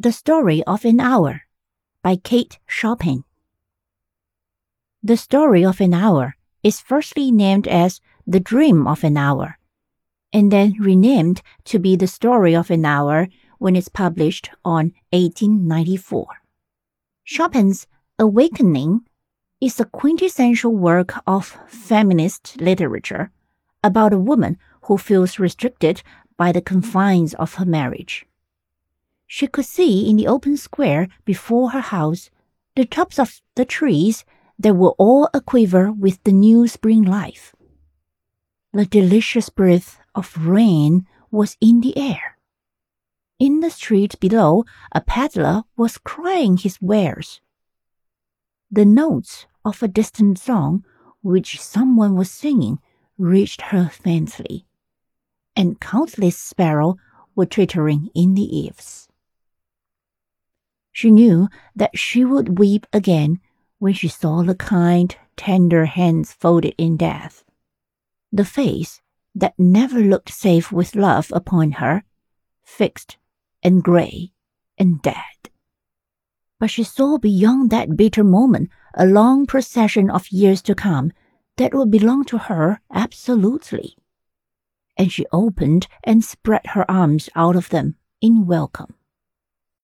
The Story of an Hour by Kate Chopin. The Story of an Hour is firstly named as The Dream of an Hour, and then renamed to be The Story of an Hour when it's published on 1894. Chopin's Awakening is a quintessential work of feminist literature about a woman who feels restricted by the confines of her marriage. She could see in the open square before her house the tops of the trees that were all aquiver with the new spring life. The delicious breath of rain was in the air. In the street below, a peddler was crying his wares. The notes of a distant song, which someone was singing, reached her faintly, and countless sparrows were twittering in the eaves. She knew that she would weep again when she saw the kind, tender hands folded in death. The face that never looked safe with love upon her, fixed and grey and dead. But she saw beyond that bitter moment a long procession of years to come that would belong to her absolutely. And she opened and spread her arms out of them in welcome.